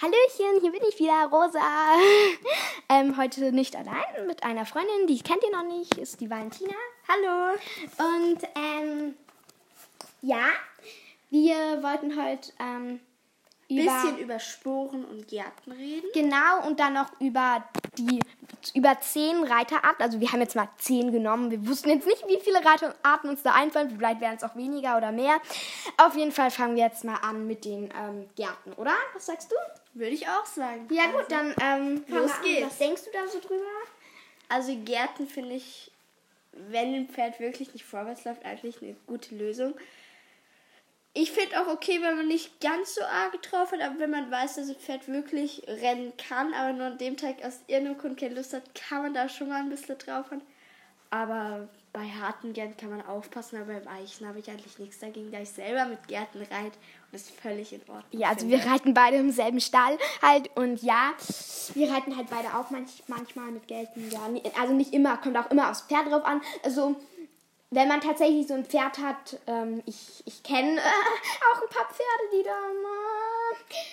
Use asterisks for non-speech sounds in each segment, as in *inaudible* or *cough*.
Hallöchen, hier bin ich wieder, Rosa. *laughs* ähm, heute nicht allein mit einer Freundin, die kennt ihr noch nicht, ist die Valentina. Hallo. Und ähm, ja, wir wollten heute ähm, über bisschen über Sporen und Gärten reden. Genau, und dann noch über die über zehn Reiterarten. Also wir haben jetzt mal zehn genommen. Wir wussten jetzt nicht, wie viele Reiterarten uns da einfallen. Vielleicht werden es auch weniger oder mehr. Auf jeden Fall fangen wir jetzt mal an mit den ähm, Gärten, oder? Was sagst du? Würde ich auch sagen. Ja gut, dann ähm, los geht's. Was denkst du da so drüber? Also Gärten finde ich, wenn ein Pferd wirklich nicht vorwärts läuft, eigentlich eine gute Lösung. Ich finde auch okay, wenn man nicht ganz so arg drauf hat, aber wenn man weiß, dass ein Pferd wirklich rennen kann, aber nur an dem Tag aus irgendeinem Grund keine Lust hat, kann man da schon mal ein bisschen drauf haben. Aber bei harten Gärten kann man aufpassen, aber bei weichen habe ich eigentlich nichts dagegen, da ich selber mit Gärten reite und das ist völlig in Ordnung. Ja, also wir reiten beide im selben Stall halt und ja, wir reiten halt beide auch manch, manchmal mit Gärten. Ja, also nicht immer, kommt auch immer aufs Pferd drauf an. Also wenn man tatsächlich so ein Pferd hat, ähm, ich, ich kenne äh, *laughs* auch ein paar Pferde, die da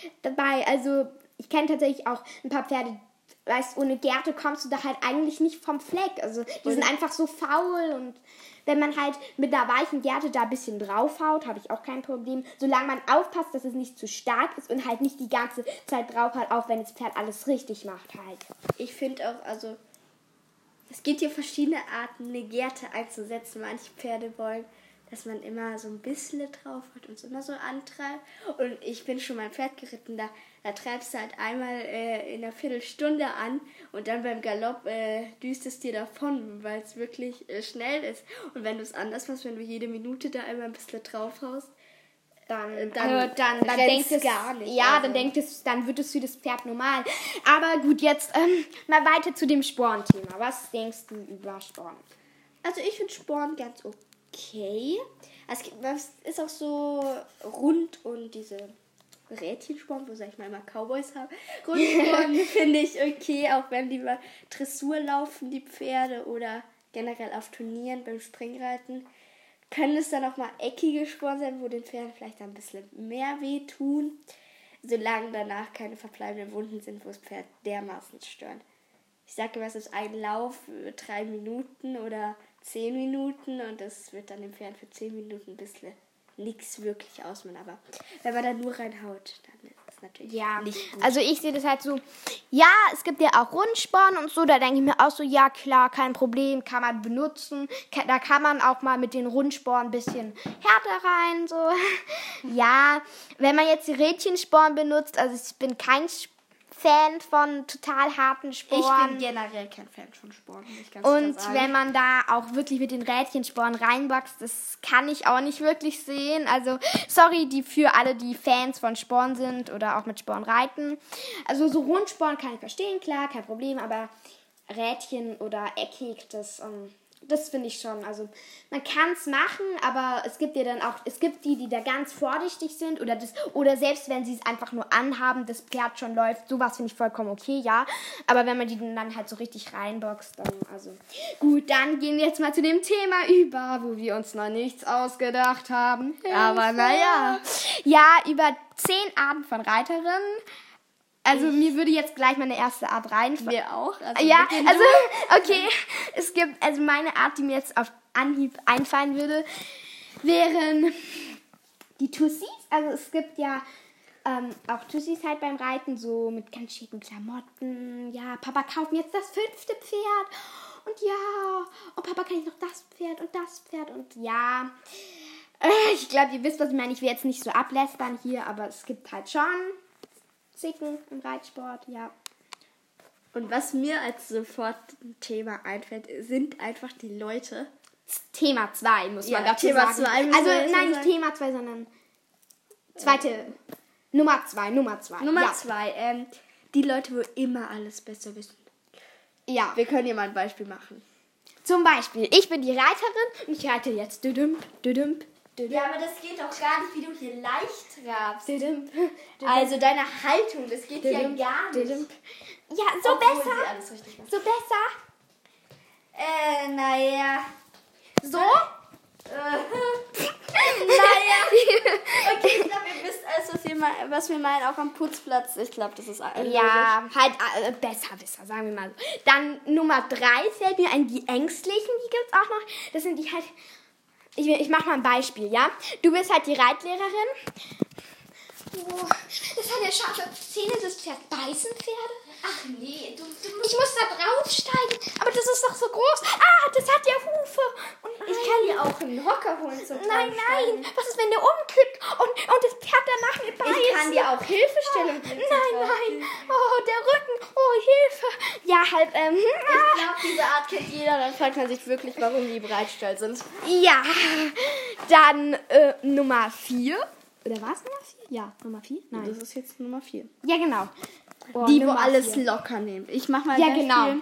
äh, dabei, also ich kenne tatsächlich auch ein paar Pferde, weißt ohne Gärte kommst du da halt eigentlich nicht vom Fleck. Also die sind einfach so faul und wenn man halt mit einer weichen Gärte da ein bisschen draufhaut, habe ich auch kein Problem. Solange man aufpasst, dass es nicht zu stark ist und halt nicht die ganze Zeit drauf hat, auch wenn das Pferd alles richtig macht halt. Ich finde auch, also es gibt hier verschiedene Arten, eine Gärte einzusetzen. Manche Pferde wollen, dass man immer so ein bisschen drauf hat und es immer so antreibt. Und ich bin schon mein Pferd geritten, da, da treibst du halt einmal äh, in einer Viertelstunde an und dann beim Galopp äh, düst es dir davon, weil es wirklich äh, schnell ist. Und wenn du es anders machst, wenn du jede Minute da einmal ein bisschen drauf haust, dann, äh, dann, also, dann, dann denkst es gar nicht. Ja, also. dann denkt es, dann wird es für das Pferd normal. Aber gut, jetzt ähm, mal weiter zu dem Spornthema. Was denkst du über Sporn? Also ich finde Sporn ganz okay. Es ist auch so rund und diese Rädchensporn, wo sag ich mal immer Cowboys haben. Rundsporn *laughs* finde ich okay, auch wenn die über Dressur laufen, die Pferde oder generell auf Turnieren beim Springreiten können es dann auch mal eckige Sporen sein, wo den Pferden vielleicht ein bisschen mehr wehtun, solange danach keine verbleibenden Wunden sind, wo das Pferd dermaßen stören. Ich sage immer, es ist ein Lauf drei Minuten oder zehn Minuten und das wird dann dem Pferd für zehn Minuten ein bisschen nichts wirklich ausmachen. Aber wenn man da nur reinhaut, dann natürlich ja. nicht gut. Also ich sehe das halt so, ja, es gibt ja auch Rundsporn und so, da denke ich mir auch so, ja klar, kein Problem, kann man benutzen. Da kann man auch mal mit den Rundsporen ein bisschen härter rein, so. *laughs* ja, wenn man jetzt die Rädchensporen benutzt, also ich bin kein Fan von total harten Sporen. Ich bin generell kein Fan von Sporen. Und wenn man da auch wirklich mit den Rädchensporen reinboxt, das kann ich auch nicht wirklich sehen. Also, sorry die für alle, die Fans von Sporen sind oder auch mit Sporen reiten. Also, so Rundsporen kann ich verstehen, klar, kein Problem, aber Rädchen oder eckig, das. Ähm, das finde ich schon. Also man kann es machen, aber es gibt ja dann auch, es gibt die, die da ganz vorsichtig sind oder das, oder selbst wenn sie es einfach nur anhaben, das Pferd schon läuft, sowas finde ich vollkommen okay, ja. Aber wenn man die dann halt so richtig reinboxt, dann, also gut, dann gehen wir jetzt mal zu dem Thema über, wo wir uns noch nichts ausgedacht haben. Aber naja. Ja, über zehn Arten von Reiterinnen also mir würde jetzt gleich meine erste Art reinfallen. Mir auch. Also ja, also *laughs* okay. Es gibt also meine Art, die mir jetzt auf Anhieb einfallen würde, wären die Tussis. Also es gibt ja ähm, auch Tussis halt beim Reiten so mit ganz schicken Klamotten. Ja, Papa kauft mir jetzt das fünfte Pferd. Und ja, und Papa kann ich noch das Pferd und das Pferd und ja. Äh, ich glaube, ihr wisst, was ich meine. Ich will jetzt nicht so ablästern hier, aber es gibt halt schon Zicken im Reitsport, ja. Und was mir als sofort ein Thema einfällt, sind einfach die Leute. Thema 2, muss ja, man dazu Thema sagen. Zwei also nein, nicht Thema 2, sondern zweite. Äh. Nummer 2, Nummer 2. Nummer 2, ja. ähm, die Leute, wo immer alles besser wissen. Ja. Wir können hier mal ein Beispiel machen. Zum Beispiel, ich bin die Reiterin und ich reite jetzt düdüm, düdüm, ja, aber das geht doch gar nicht, wie du hier leicht trabst. Also deine Haltung, das geht ja gar nicht. Ja, so Obwohl besser. So besser. Äh, naja. So? *laughs* naja. Okay, ich glaube, ihr wisst alles, was wir, mal, was wir meinen, auch am Putzplatz. Ich glaube, das ist alles. Ja, halt äh, besser, besser, sagen wir mal so. Dann Nummer drei fällt mir ein, die Ängstlichen, die gibt es auch noch. Das sind die halt. Ich, ich mache mal ein Beispiel, ja? Du bist halt die Reitlehrerin. Oh, das hat ja scharfe Zähne, das Pferd beißen Pferde. Ach nee, du, du Ich muss da draufsteigen, aber das ist doch so groß. Ah, das hat ja Hufe. Und Ich kann dir auch einen Hocker holen zum Nein, nein. Was ist, wenn der umkippt und, und das Pferd danach mir beißt? Ich kann dir auch Hilfestellung geben. zum Nein, nein. Oh, der Rücken. Oh, Hilfe. Ja, halt, ähm. Ich glaube, diese Art kennt jeder. Dann fragt man sich wirklich, warum die Breitstall sind. Ja. Dann äh, Nummer 4. Oder war es Nummer 4? Ja, Nummer 4? Nein. Das ist jetzt Nummer 4. Ja, genau. Oh, Die, wo Nummer alles vier. locker nimmt. Ich mach mal Ja, genau.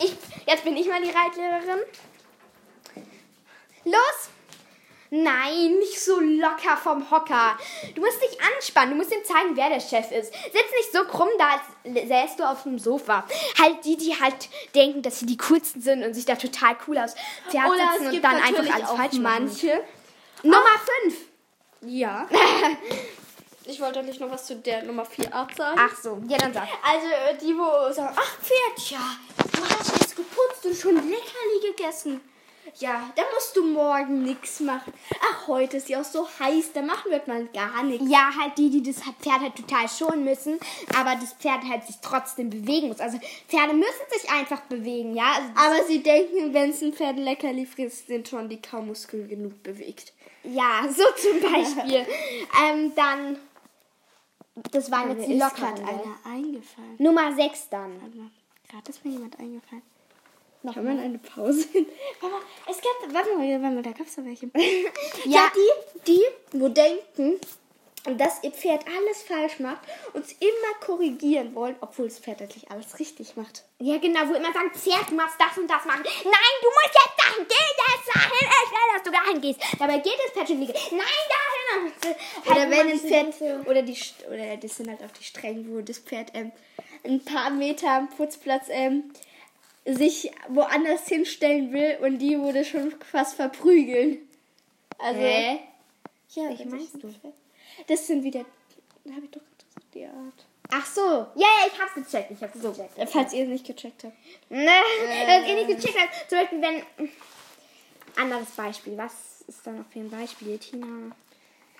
Ich, jetzt bin ich mal die Reitlehrerin. Los! Nein, nicht so locker vom Hocker. Du musst dich anspannen. Du musst ihm zeigen, wer der Chef ist. Sitz nicht so krumm da, als säßt du auf dem Sofa. Halt die, die halt denken, dass sie die coolsten sind und sich da total cool aus Oder sitzen und dann einfach alles falsch machen. manche. Nummer 5. Ja. *laughs* ich wollte nicht noch was zu der Nummer 4 Art sagen. Ach so, ja, dann sag. Also äh, die, wo sagen, ach Pferd, ja, du hast jetzt geputzt und schon Leckerli gegessen. Ja, da musst du morgen nichts machen. Ach, heute ist ja auch so heiß, da machen wir mal gar nichts. Ja, halt die, die das Pferd halt total schonen müssen, aber das Pferd halt sich trotzdem bewegen muss. Also Pferde müssen sich einfach bewegen, ja. Also Aber sie denken, wenn es ein Pferd Leckerli frisst, sind schon die Kaumuskeln genug bewegt. Ja, so *laughs* zum Beispiel. ähm, dann, das waren jetzt die ist lockeren. ne? einer eingefallen. Nummer 6 dann. Warte mal, gerade ist mir jemand eingefallen. Noch Kann man eine Pause *laughs* hin? Mal, es gab, warte mal, warte mal, da gab es doch welche. *laughs* Ja. ja, die, die, wo denken, dass ihr Pferd alles falsch macht und es immer korrigieren wollen, obwohl das Pferd eigentlich alles richtig macht. Ja, genau, wo immer sagen, Pferd, du machst das und das machen. Nein, du musst jetzt dahin, geh jetzt dahin, ich will, dass du dahin gehst. Dabei geht das Pferd schon wieder. Nein, dahin. Oder Halt wenn diese Pferd, oder die, oder das sind halt auch die Strängen, wo das Pferd ähm, ein paar Meter am Putzplatz ähm, sich woanders hinstellen will und die wurde schon fast verprügeln. Also, Hä? ja, das meinst du? Pferd. Das sind wieder, da habe ich doch gesagt, die Art. Ach so. Ja, ja, ich hab's gecheckt, ich hab's gecheckt. Äh, Falls ihr es nicht gecheckt habt. Ne, *laughs* dass ihr nicht gecheckt habt. Zum Beispiel, wenn. Anderes Beispiel. Was ist da noch für ein Beispiel, Tina?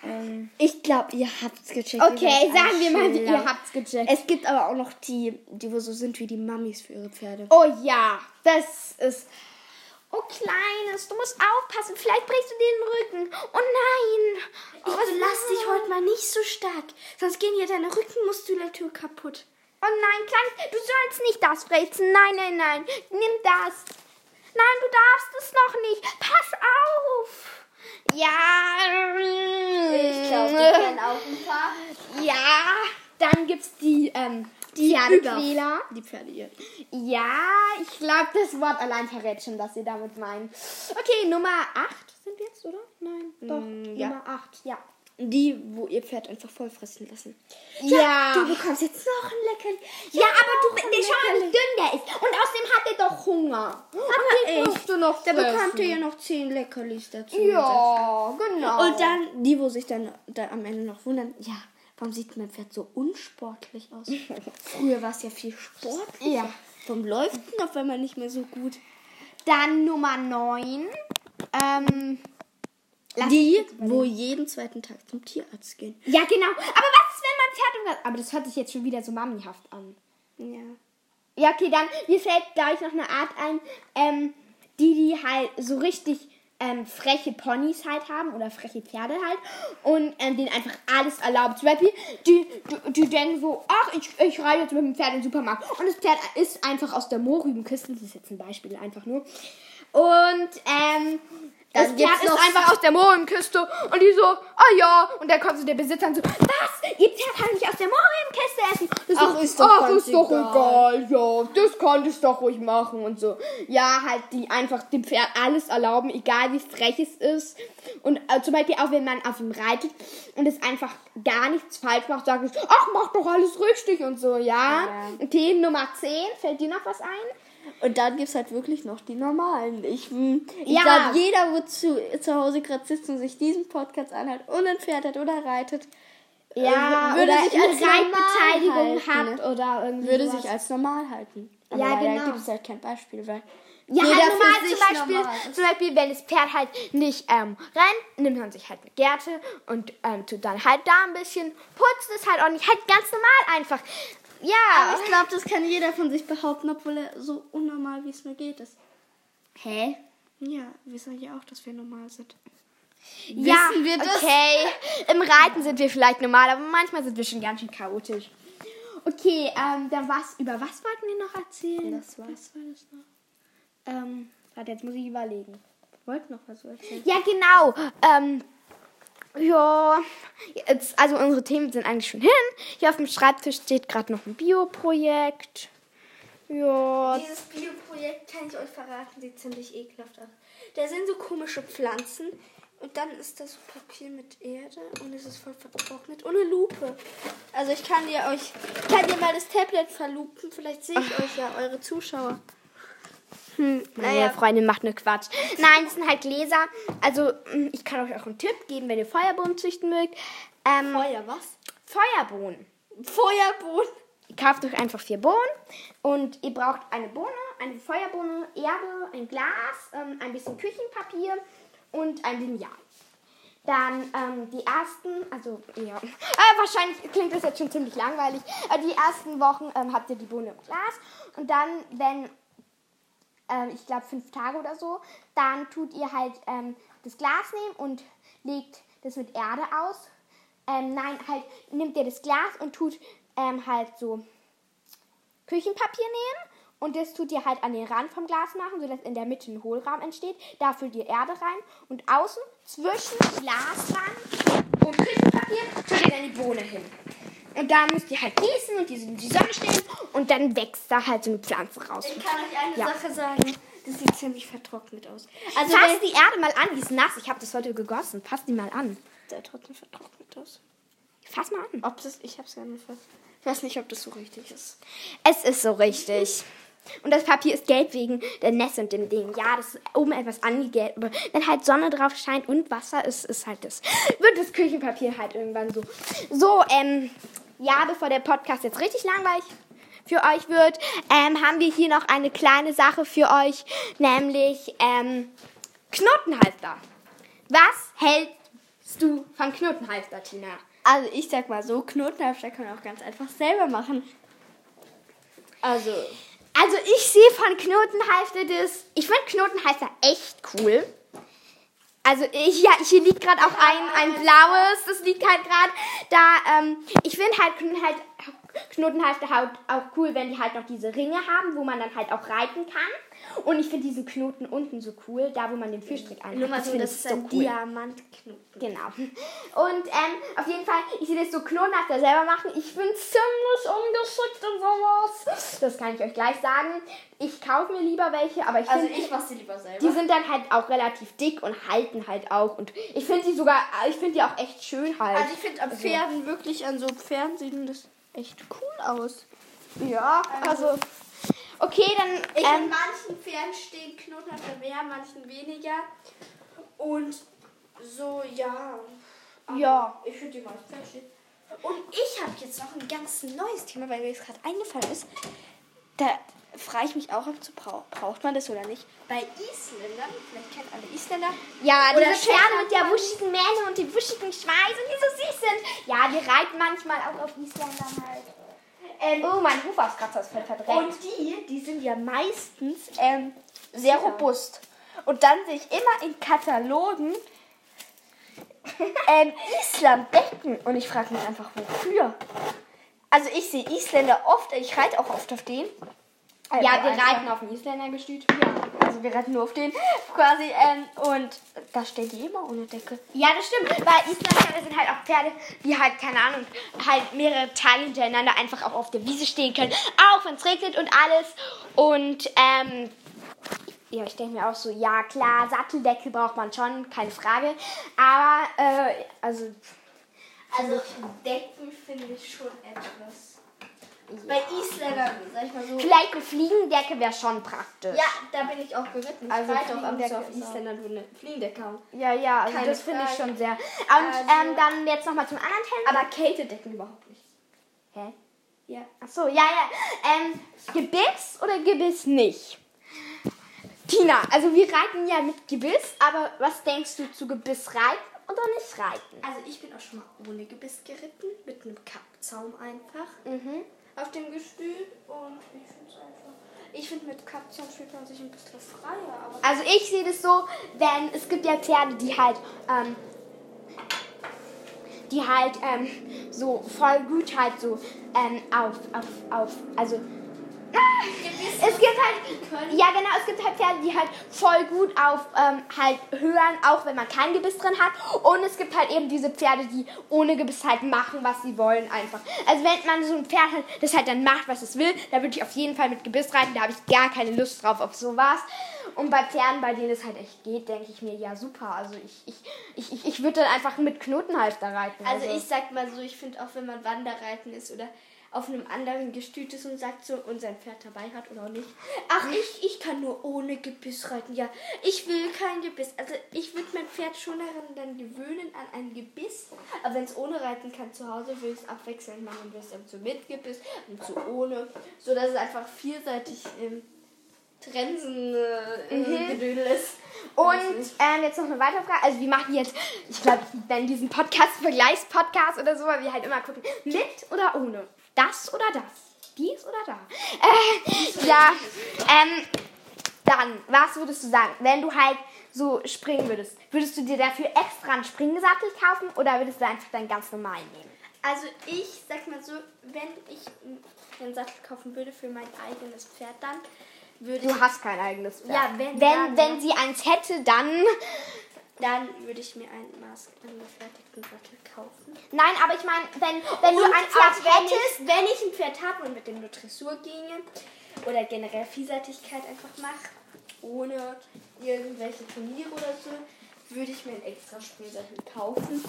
Ähm, Ich glaube, ihr habt es gecheckt. okay, sagen wir mal, ihr habt's gecheckt. Es gibt aber auch noch die, die wo so sind wie die Mammis für ihre Pferde. oh ja, das ist. Oh, Kleines, du musst aufpassen. Vielleicht brichst du dir den Rücken. Oh nein. Ich lass dich heute mal nicht so stark, sonst gehen dir deine Rückenmuskulatur kaputt. Oh nein, Kleines, du sollst nicht das fressen. Nein, nein, nein. Nimm das. Nein, du darfst es noch nicht. Pass auf. Ja. Ich glaube, die kennen auch ein paar. Ja, dann gibt's die, ähm, die Pferdequäler. Die Pferde. Ja, ich glaube, das Wort allein verrät schon, was ihr damit meint. Okay, Nummer 8 sind wir jetzt, oder? Nein, doch. Mm, ja. Nummer 8, ja. Die, wo ihr Pferd einfach voll fressen lassen. Ja. Du bekommst jetzt noch ein Leckerli. Ja, aber noch du, schau mal, wie dünn der ist. Und außerdem hat er doch Hunger. Aber musst echt, du noch da bekommt ihr ja noch 10 Leckerlis dazu. Ja, genau. Und dann die, wo sich dann da am Ende noch wundern, ja, warum sieht mein Pferd so unsportlich aus? *laughs* Früher war es ja viel sportlicher. Ja. Warum läuft denn auf einmal nicht mehr so gut? Dann Nummer 9. Ähm, Die, wo jeden zweiten Tag zum Tierarzt gehen. Ja, genau. Aber was ist, wenn mein Pferd. Aber das hört sich jetzt schon wieder so mamihaft an. Ja. Ja, okay, dann mir fällt gleich noch eine Art ein, ähm, die, die halt so richtig ähm, freche Ponys halt haben oder freche Pferde halt und ähm, denen einfach alles erlaubt. Zum Beispiel, die, die, die denken so, ach, ich, ich reite jetzt mit dem Pferd in den Supermarkt und das Pferd ist einfach aus der Mohrrübenkiste, das ist jetzt ein Beispiel einfach nur. Und ähm, das Pferd ist einfach aus der Mohrrübenkiste und die so, ah ja, und dann kommt so der Besitzer und so, was? Ihr Pferd kann nicht aus der Mohrrübenkiste essen. Das Ach, ist doch ach, ist doch egal. egal, ja, das konnte ich doch ruhig machen und so. Ja, halt, die einfach dem Pferd alles erlauben, egal wie frech es ist. Und äh, zum Beispiel auch, wenn man auf ihm reitet und es einfach gar nichts falsch macht, sagt es, ach, mach doch alles richtig und so, ja. Ja. Okay, Nummer 10, fällt dir noch was ein? Und dann gibt es halt wirklich noch die normalen. Ich, ich Ja. glaube, jeder, wo zu, zu Hause gerade sitzt und sich diesen Podcast anhört und ein Pferd hat oder reitet, Ja, äh, würde oder sich als normal Reitbeteiligung halten, hat oder irgendwie würde sowas. sich als normal halten. Aber Ja, genau. gibt es halt kein Beispiel, weil Ja, jeder halt für normal zum Beispiel, normal zum Beispiel, wenn das Pferd halt nicht ähm, rennt, nimmt man sich halt eine Gerte und ähm, tut dann halt da ein bisschen, putzt es halt auch nicht, halt ganz normal einfach. Ja, Aber ich glaube, das kann jeder von sich behaupten, obwohl er so unnormal wie es nur geht ist. hä? Ja, wir sagen ja auch, dass wir normal sind. Ja, Wissen wir das? okay. Im Reiten sind wir vielleicht normal, aber manchmal sind wir schon ganz schön chaotisch. Okay, ähm, dann was, über was wollten wir noch erzählen? Das war- was war das noch? Ähm, warte, jetzt muss ich überlegen. Wollt noch was erzählen? Ja, genau. Ähm, ja, jetzt, also unsere Themen sind eigentlich schon hin. Hier auf dem Schreibtisch steht gerade noch ein Bioprojekt. Ja, Dieses Bioprojekt kann ich euch verraten, sieht ziemlich ekelhaft aus. Da sind so komische Pflanzen und dann ist das so Papier mit Erde und es ist voll vertrocknet ohne Lupe. Also ich kann dir euch, kann dir mal das Tablet verlupen, vielleicht sehe ich euch ja, eure Zuschauer. Hm, Meine Freundin macht nur Quatsch. Nein, das sind halt Gläser. Also, mm, ich kann euch auch einen Tipp geben, wenn ihr Feuerbohnen züchten mögt. Ähm, Feuer, was? Feuerbohnen. Feuerbohnen. Ihr kauft euch einfach vier Bohnen und ihr braucht eine Bohne, eine Feuerbohne, Erde, ein Glas, ähm, ein bisschen Küchenpapier und ein Lineal. Dann ähm, die ersten, also ja, *laughs* äh, wahrscheinlich klingt das jetzt schon ziemlich langweilig, aber die ersten Wochen ähm, habt ihr die Bohne im Glas und dann, wenn, ähm, ich glaube fünf Tage oder so, dann tut ihr halt ähm, das Glas nehmen und legt das mit Erde aus. Ähm, nein, halt nimmt ihr das Glas und tut ähm, halt so Küchenpapier nehmen und das tut ihr halt an den Rand vom Glas machen, sodass in der Mitte ein Hohlraum entsteht. Da füllt ihr Erde rein und außen zwischen Glasrand und Küchenpapier tut ihr dann die Bohne hin. Und da müsst ihr halt gießen und die in die Sonne stellen und dann wächst da halt so eine Pflanze raus. Ich kann euch eine Ja. Sache sagen, das sieht ziemlich vertrocknet aus. Also Fass die Erde mal an, die ist nass. Ich habe das heute gegossen. Fass die mal an. der trotzdem vertrocknet aus. Fass mal an. Ob das, ich hab's ja nicht fast. Ich weiß nicht, ob das so richtig ist. Es ist so richtig. Und das Papier ist gelb wegen der Nässe und dem Ding. Ja, das ist oben etwas angegelbt. Aber wenn halt Sonne drauf scheint und Wasser ist, ist halt das. Wird das Küchenpapier halt irgendwann so. So, ähm, ja, bevor der Podcast jetzt richtig langweilig für euch wird, ähm, haben wir hier noch eine kleine Sache für euch. Nämlich, ähm, Knotenhalfter. Was hältst du von Knotenhalfter, Tina? Also ich sag mal so, Knotenhalfter kann man auch ganz einfach selber machen. Also, Also ich sehe von Knotenhalfter das. Ich finde Knotenhalfter echt cool. Also ich, ja, hier liegt gerade auch ein, ein blaues, das liegt halt gerade da. Ähm, ich finde halt, halt Knotenhalfter halt auch cool, wenn die halt noch diese Ringe haben, wo man dann halt auch reiten kann. Und ich finde diesen Knoten unten so cool, da wo man den Führstrick einhat. nur mal so, finde das ich ist ein Diamantknoten. Genau. Und ähm, auf jeden Fall, ich sehe das so Knotenhafter selber machen. Ich bin ziemlich ungeschickt und sowas. Das kann ich euch gleich sagen. Ich kaufe mir lieber welche, aber ich Also finde, ich mach sie lieber selber. die sind dann halt auch relativ dick und halten halt auch. Und ich finde die sogar, ich finde die auch echt schön halt. also ich finde an Pferden wirklich, an so Pferden sieht das echt cool aus. ja, also. Okay, dann. Ich ähm, in manchen Pferden stehen Knotenhalfter mehr, manchen weniger. Und so, ja. Aber Ja. Ich finde die meisten schön. Und ich habe jetzt noch ein ganz neues Thema, weil mir jetzt gerade eingefallen ist. Da frage ich mich auch, ob zu brau braucht man das oder nicht. Bei Isländern, vielleicht kennt alle Isländer. Ja, diese Pferde mit der wuschigen Mähne und dem wuschigen Schweiß und die so süß sind. Ja, die reiten manchmal auch auf Isländern halt. Ähm, Oh, mein Hufauskratzer ist voll verdreckt. Und die, die sind ja meistens ähm, sehr robust. Und dann sehe ich immer in Katalogen ähm, Islandbecken. Und ich frage mich einfach, wofür? Also ich sehe Isländer oft, ich reite auch oft auf den. Also ja, wir einfach- reiten auf dem Isländer-Gestüt. Also wir reiten nur auf den quasi. Ähm, und da stehen die immer ohne Decke. Ja, das stimmt. Weil Islandpferde sind halt auch Pferde, die halt, keine Ahnung, halt mehrere Tage hintereinander einfach auch auf der Wiese stehen können. Auch wenn es regnet und alles. Und, ähm, ja, ich denke mir auch so, ja klar, Satteldeckel braucht man schon, keine Frage. Aber, äh, also, Also Decken finde ich schon etwas. Bei Isländern, sag ich mal so. Vielleicht eine Fliegendecke wäre schon praktisch. Ja, da bin ich auch geritten. Ich Also reite auch ab und zu Fliegen auf Isländern, wo eine Fliegendecke haben. ja, ja also Keine das finde ich schon sehr. Und Also- ähm, dann jetzt nochmal zum anderen Thema. Aber Kältedecken überhaupt nicht. Hä? Ja. Ach so, ja, ja. Ähm, Gebiss oder Gebiss nicht? Tina, also wir reiten ja mit Gebiss, aber was denkst du zu Gebiss reiten oder nicht reiten? Also ich bin auch schon mal ohne Gebiss geritten, mit einem Kappzaum einfach Mhm. Auf dem Gestühl und ich finde es einfach. Ich finde mit Kappzaum fühlt man sich ein bisschen freier, aber Also ich sehe das so, denn es gibt ja Pferde, die halt, ähm, die halt ähm, so voll gut halt so ähm, auf, auf, auf, also es gibt halt, können. ja genau, es gibt halt Pferde, die halt voll gut auf ähm, halt hören, auch wenn man kein Gebiss drin hat. Und es gibt halt eben diese Pferde, die ohne Gebiss halt machen, was sie wollen einfach. Also wenn man so ein Pferd hat, das halt dann macht, was es will, da würde ich auf jeden Fall mit Gebiss reiten. Da habe ich gar keine Lust drauf auf sowas. Und bei Pferden, bei denen es halt echt geht, denke ich mir, ja super. Also ich, ich, ich, ich, ich würde dann einfach mit Knotenhalfter reiten. Also ich sag mal so, ich finde auch wenn man Wanderreiten ist oder auf einem anderen Gestüt ist und sagt so und sein Pferd dabei hat oder auch nicht. Ach, ich, ich kann nur ohne Gebiss reiten. Ja, ich will kein Gebiss. Also ich würde mein Pferd schon daran dann gewöhnen an ein Gebiss. Aber wenn es ohne reiten kann zu Hause, will ich es abwechselnd machen. Will es dann zu mit Gebiss und zu ohne. So dass es einfach vielseitig im Trensen äh, Mhm. Gedödel ist. Und ähm, jetzt noch eine weitere Frage. Also wir machen jetzt, ich glaube, ich nenne diesen Podcast Vergleichspodcast oder so, weil wir halt immer gucken, mit oder ohne. Das oder das. Dies oder da. Äh, ja, ähm, dann, was würdest du sagen, wenn du halt so springen würdest? Würdest du dir dafür extra einen Springgesattel kaufen oder würdest du einfach deinen ganz normalen nehmen? Also ich sag mal so, wenn ich einen Sattel kaufen würde für mein eigenes Pferd, dann würde ich, Du hast kein eigenes Pferd. Ja, wenn- wenn, ja, wenn sie eins hätte, dann... dann würde ich mir einen maßangefertigten Sattel kaufen. Nein, aber ich meine, wenn, wenn du ein Pferd auch wenn hättest... ich, wenn ich ein Pferd habe und mit dem nur Dressur ginge oder generell Vielseitigkeit einfach mache, ohne irgendwelche Turniere oder so, würde ich mir einen extra Spielsattel kaufen,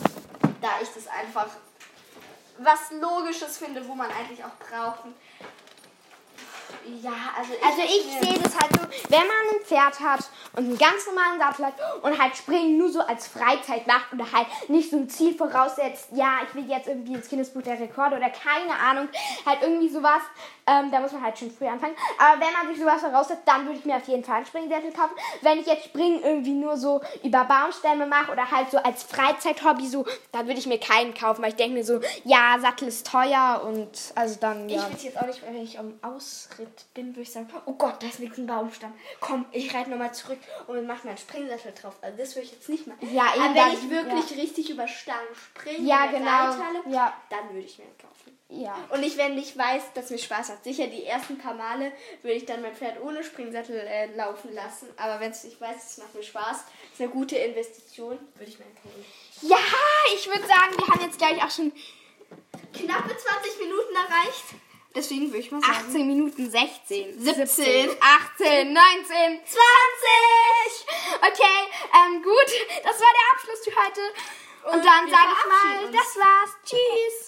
da ich das einfach was Logisches finde, wo man eigentlich auch brauchen. Ja, also ich, Also ich sehe das halt so, wenn man ein Pferd hat und einen ganz normalen Sattel hat und halt Springen nur so als Freizeit macht oder halt nicht so ein Ziel voraussetzt, ja, ich will jetzt irgendwie ins Guinness Buch der Rekorde oder keine Ahnung, halt irgendwie sowas, ähm, da muss man halt schon früh anfangen. Aber wenn man sich sowas voraussetzt, dann würde ich mir auf jeden Fall einen Springsättel kaufen. Wenn ich jetzt Springen irgendwie nur so über Baumstämme mache oder halt so als Freizeithobby so, dann würde ich mir keinen kaufen, weil ich denke mir so, ja, Sattel ist teuer und also dann, Ich ja. würde es jetzt auch nicht, wenn ich am Ausritt bin, würde ich sagen, oh Gott, da ist nichts ein Baumstamm. Komm, ich reite nochmal zurück und mach mir einen Springsattel drauf. Also das würde ich jetzt nicht machen. Ja, eben Aber dann- wenn ich wirklich richtig über Stangen springe, Ja, genau. Reithalle, Ja. dann würde ich mir einen kaufen. Ja. Und ich, wenn ich weiß, dass mir Spaß hat. Sicher, die ersten paar Male würde ich dann mein Pferd ohne Springsattel äh, laufen lassen. Aber wenn ich weiß, es macht mir Spaß, ist eine gute Investition, würde ich mir einen kaufen. Ja, ich würde sagen, wir haben jetzt gleich auch schon Knappe 20 Minuten erreicht. Deswegen würde ich mal sagen. 18 Minuten 16, 17, 18, 19, 20. Okay, ähm, gut, das war der Abschluss für heute. Und, Und dann sage ich mal, uns. das war's. Tschüss.